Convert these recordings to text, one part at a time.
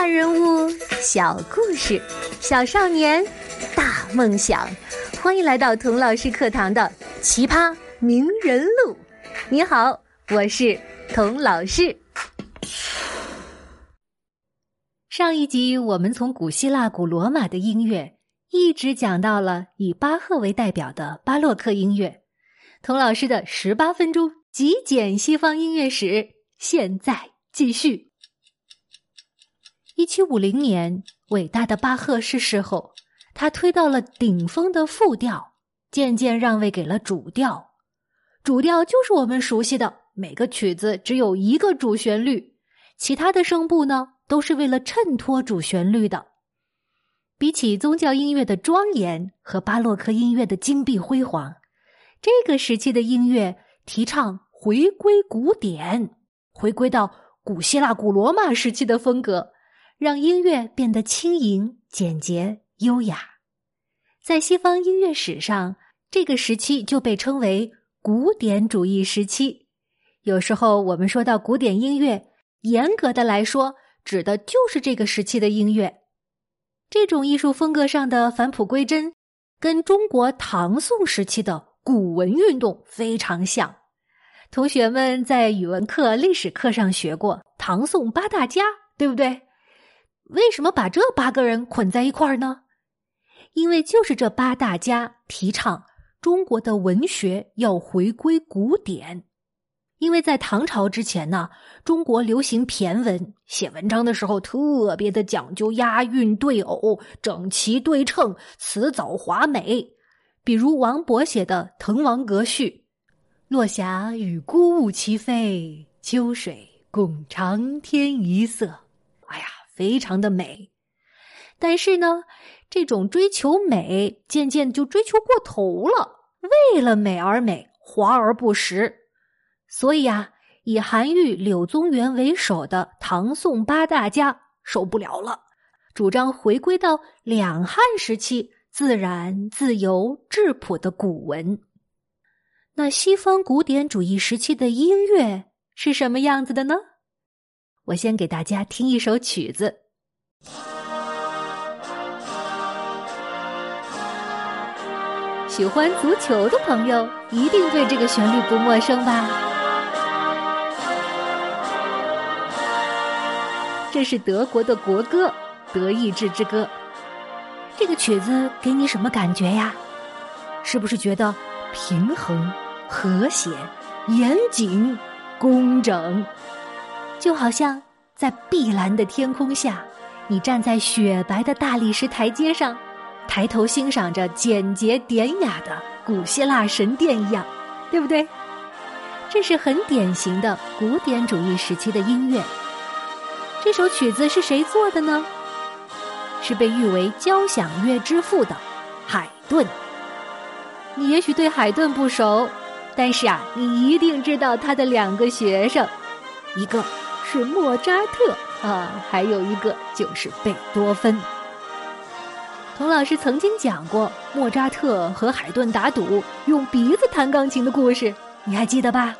大人物，小故事，小少年，大梦想。欢迎来到童老师课堂的《奇葩名人录》。你好，我是童老师。上一集我们从古希腊、古罗马的音乐，一直讲到了以巴赫为代表的巴洛克音乐。童老师的十八分钟极简西方音乐史，现在继续。一七五零年，伟大的巴赫逝世后，他推到了顶峰的副调，渐渐让位给了主调。主调就是我们熟悉的，每个曲子只有一个主旋律，其他的声部呢，都是为了衬托主旋律的。比起宗教音乐的庄严和巴洛克音乐的金碧辉煌，这个时期的音乐提倡回归古典，回归到古希腊、古罗马时期的风格。让音乐变得轻盈、简洁、优雅，在西方音乐史上，这个时期就被称为古典主义时期。有时候我们说到古典音乐，严格的来说，指的就是这个时期的音乐。这种艺术风格上的返璞归真，跟中国唐宋时期的古文运动非常像。同学们在语文课、历史课上学过唐宋八大家，对不对？为什么把这八个人捆在一块儿呢？因为就是这八大家提倡中国的文学要回归古典。因为在唐朝之前呢，中国流行骈文，写文章的时候特别的讲究押韵对偶、整齐对称、辞藻华美。比如王勃写的《滕王阁序》：“落霞与孤鹜齐飞，秋水共长天一色。”哎呀！非常的美，但是呢，这种追求美渐渐就追求过头了，为了美而美，华而不实。所以啊，以韩愈、柳宗元为首的唐宋八大家受不了了，主张回归到两汉时期自然、自由、质朴的古文。那西方古典主义时期的音乐是什么样子的呢？我先给大家听一首曲子。喜欢足球的朋友一定对这个旋律不陌生吧？这是德国的国歌《德意志之歌》。这个曲子给你什么感觉呀？是不是觉得平衡、和谐、严谨、工整？就好像在碧蓝的天空下，你站在雪白的大理石台阶上，抬头欣赏着简洁典雅的古希腊神殿一样，对不对？这是很典型的古典主义时期的音乐。这首曲子是谁做的呢？是被誉为交响乐之父的海顿。你也许对海顿不熟，但是啊，你一定知道他的两个学生，一个。是莫扎特啊，还有一个就是贝多芬。童老师曾经讲过莫扎特和海顿打赌用鼻子弹钢琴的故事，你还记得吧？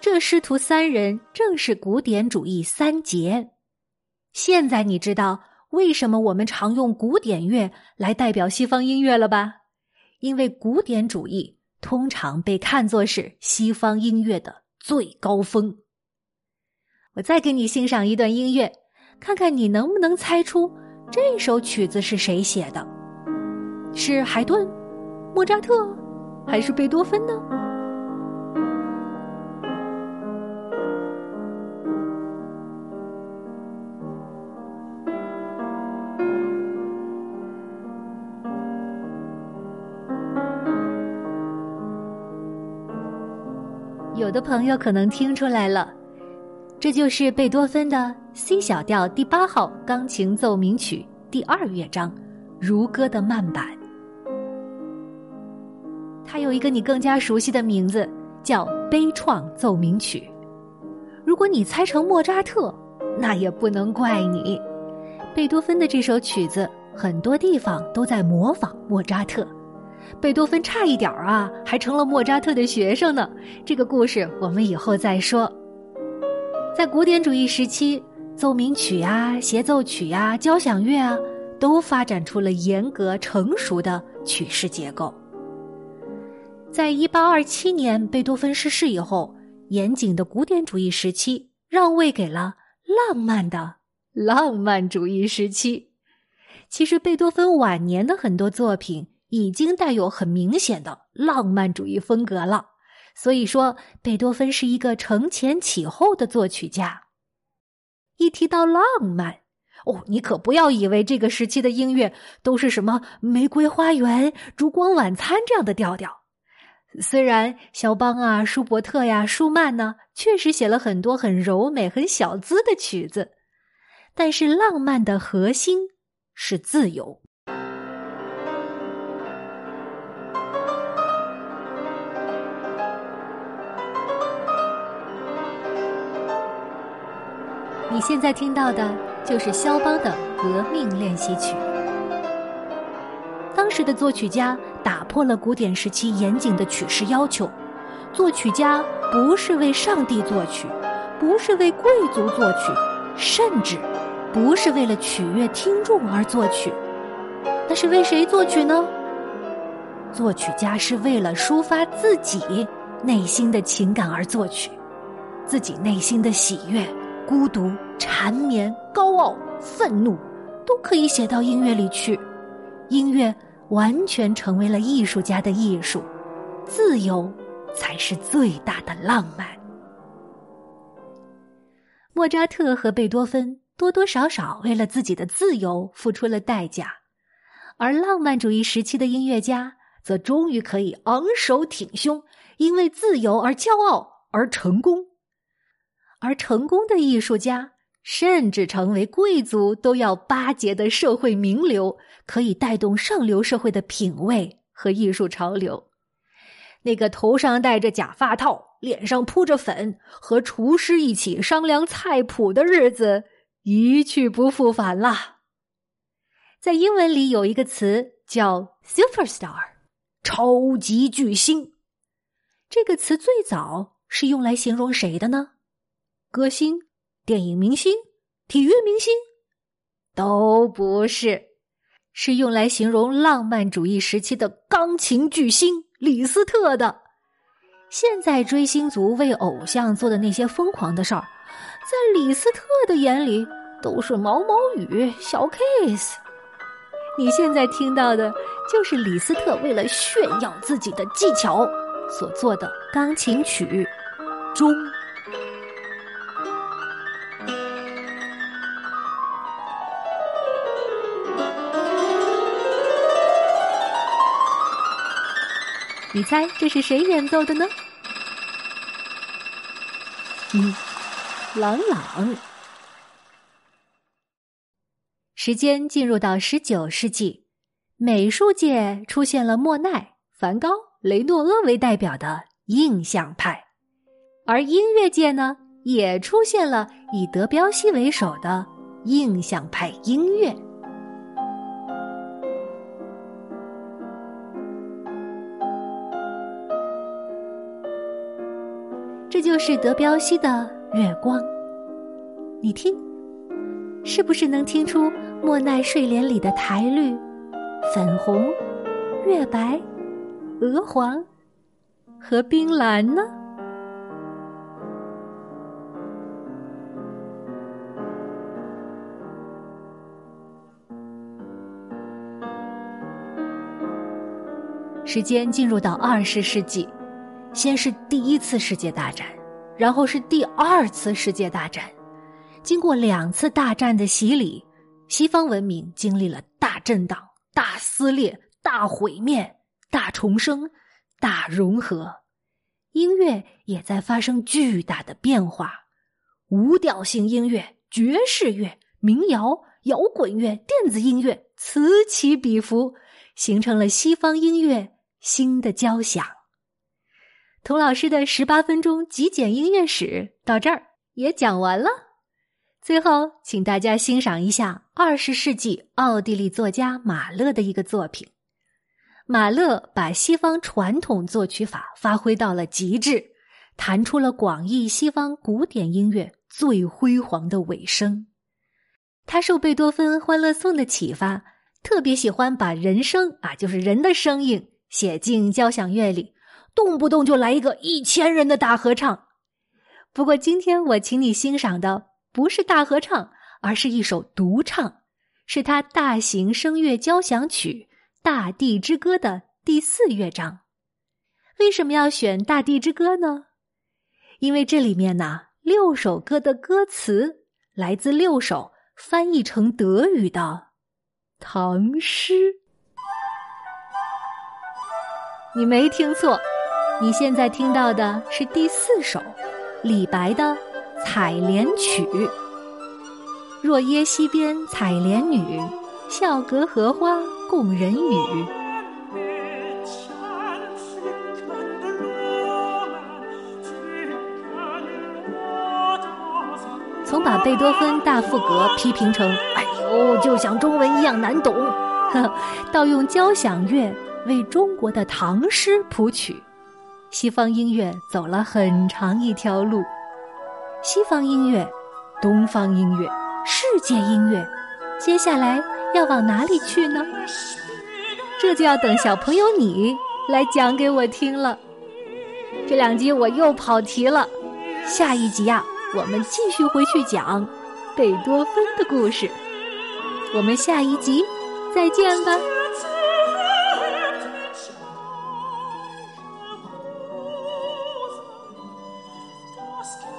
这师徒三人正是古典主义三杰。现在你知道为什么我们常用古典乐来代表西方音乐了吧？因为古典主义通常被看作是西方音乐的最高峰。我再给你欣赏一段音乐，看看你能不能猜出这首曲子是谁写的？是海顿、莫扎特，还是贝多芬呢？有的朋友可能听出来了。这就是贝多芬的 C 小调第八号钢琴奏鸣曲第二乐章，如歌的慢板。它有一个你更加熟悉的名字，叫悲怆奏鸣曲。如果你猜成莫扎特，那也不能怪你。贝多芬的这首曲子很多地方都在模仿莫扎特，贝多芬差一点儿啊，还成了莫扎特的学生呢。这个故事我们以后再说。在古典主义时期，奏鸣曲啊、协奏曲啊、交响乐啊，都发展出了严格成熟的曲式结构。在一八二七年贝多芬逝世以后，严谨的古典主义时期让位给了浪漫的浪漫主义时期。其实，贝多芬晚年的很多作品已经带有很明显的浪漫主义风格了。所以说，贝多芬是一个承前启后的作曲家。一提到浪漫，哦，你可不要以为这个时期的音乐都是什么《玫瑰花园》《烛光晚餐》这样的调调。虽然肖邦啊、舒伯特呀、舒曼呢，确实写了很多很柔美、很小资的曲子，但是浪漫的核心是自由。现在听到的就是肖邦的《革命练习曲》。当时的作曲家打破了古典时期严谨的曲式要求，作曲家不是为上帝作曲，不是为贵族作曲，甚至不是为了取悦听众而作曲，那是为谁作曲呢？作曲家是为了抒发自己内心的情感而作曲，自己内心的喜悦。孤独、缠绵、高傲、愤怒，都可以写到音乐里去。音乐完全成为了艺术家的艺术，自由才是最大的浪漫。莫扎特和贝多芬多多少少为了自己的自由付出了代价，而浪漫主义时期的音乐家则终于可以昂首挺胸，因为自由而骄傲而成功。而成功的艺术家，甚至成为贵族都要巴结的社会名流，可以带动上流社会的品味和艺术潮流。那个头上戴着假发套、脸上铺着粉，和厨师一起商量菜谱的日子，一去不复返了。在英文里有一个词叫 “superstar”，超级巨星。这个词最早是用来形容谁的呢？歌星、电影明星、体育明星，都不是，是用来形容浪漫主义时期的钢琴巨星李斯特的。现在追星族为偶像做的那些疯狂的事儿，在李斯特的眼里都是毛毛雨、小 case。你现在听到的，就是李斯特为了炫耀自己的技巧所做的钢琴曲《中》。你猜这是谁演奏的呢？嗯，朗朗。时间进入到十九世纪，美术界出现了莫奈、梵高、雷诺阿为代表的印象派，而音乐界呢，也出现了以德彪西为首的印象派音乐。这就是德彪西的《月光》，你听，是不是能听出莫奈睡莲里的苔绿、粉红、月白、鹅黄和冰蓝呢？时间进入到二十世纪。先是第一次世界大战，然后是第二次世界大战。经过两次大战的洗礼，西方文明经历了大震荡、大撕裂、大毁灭、大重生、大融合。音乐也在发生巨大的变化，无调性音乐、爵士乐、民谣、摇滚乐、电子音乐此起彼伏，形成了西方音乐新的交响。童老师的十八分钟极简音乐史到这儿也讲完了。最后，请大家欣赏一下二十世纪奥地利作家马勒的一个作品。马勒把西方传统作曲法发挥到了极致，弹出了广义西方古典音乐最辉煌的尾声。他受贝多芬《欢乐颂》的启发，特别喜欢把人声啊，就是人的声音写进交响乐里，动不动就来一个一千人的大合唱。不过今天我请你欣赏的不是大合唱，而是一首独唱，是他大型声乐交响曲《大地之歌》的第四乐章。为什么要选《大地之歌》呢？因为这里面呢，六首歌的歌词来自六首。翻译成德语的唐诗，你没听错，你现在听到的是第四首李白的《采莲曲》。若耶溪边采莲女，笑隔荷花共人语。从把贝多芬大赋格批评成“哎呦，就像中文一样难懂”，呵到用交响乐为中国的唐诗谱曲，西方音乐走了很长一条路。西方音乐、东方音乐、世界音乐，接下来要往哪里去呢？这就要等小朋友你来讲给我听了。这两集我又跑题了，下一集呀。我们继续回去讲贝多芬的故事，我们下一集再见吧。ます。けど